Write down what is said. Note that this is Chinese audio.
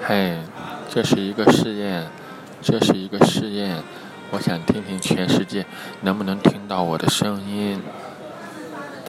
嘿，这是一个试验，这是一个试验，我想听听全世界能不能听到我的声音。